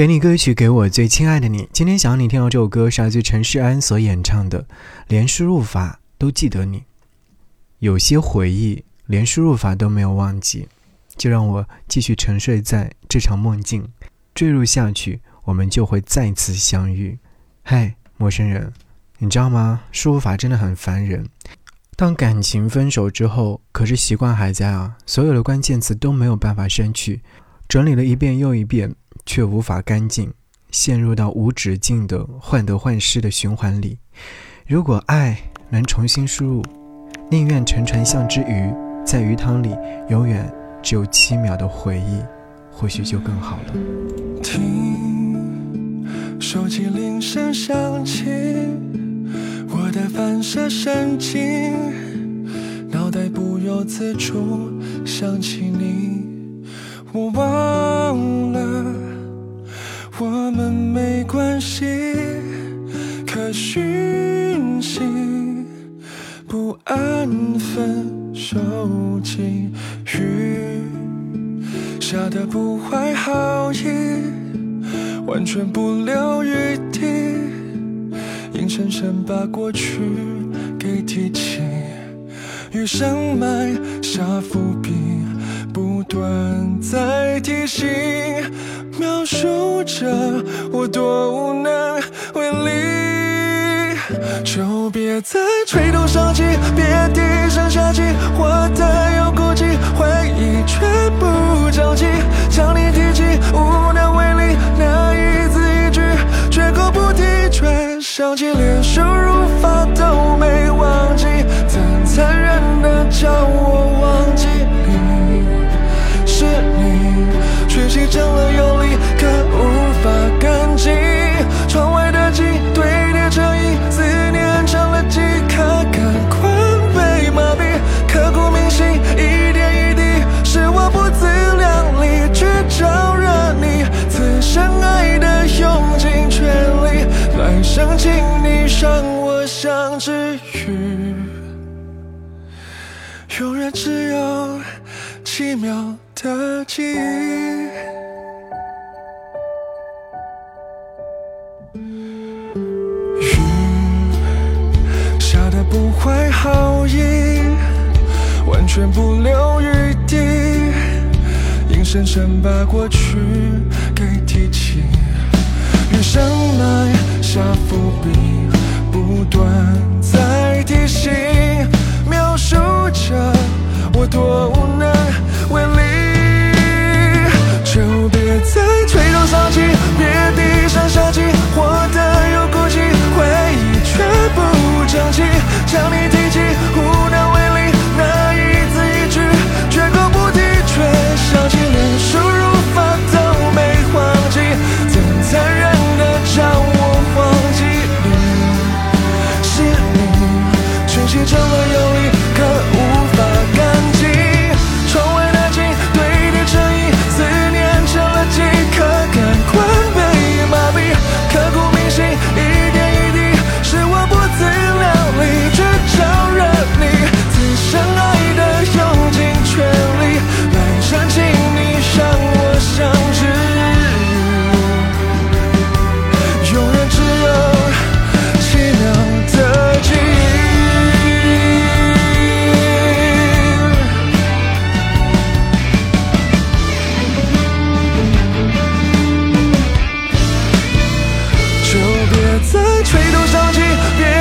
给你歌曲，给我最亲爱的你。今天想要你听到这首歌，是来自陈世安所演唱的《连输入法都记得你》。有些回忆连输入法都没有忘记，就让我继续沉睡在这场梦境，坠入下去，我们就会再次相遇。嗨，陌生人，你知道吗？输入法真的很烦人。当感情分手之后，可是习惯还在啊，所有的关键词都没有办法删去，整理了一遍又一遍。却无法干净，陷入到无止境的患得患失的循环里。如果爱能重新输入，宁愿沉船像只鱼，在鱼塘里永远只有七秒的回忆，或许就更好了。听，手机铃声响起，我的反射神经，脑袋不由自主想起你，不安分手机雨下的不怀好意，完全不留余地，硬生生把过去给提起，雨声埋下伏笔，不断在提醒。描述着我多无能为力，就别再垂头丧气，别低声下气，我的有骨气，回忆却不着急，将你提起无永远只有奇妙的记忆。雨下的不怀好意，完全不留余地，硬生生把过去给提起，雨声埋下伏笔，不断在别着急。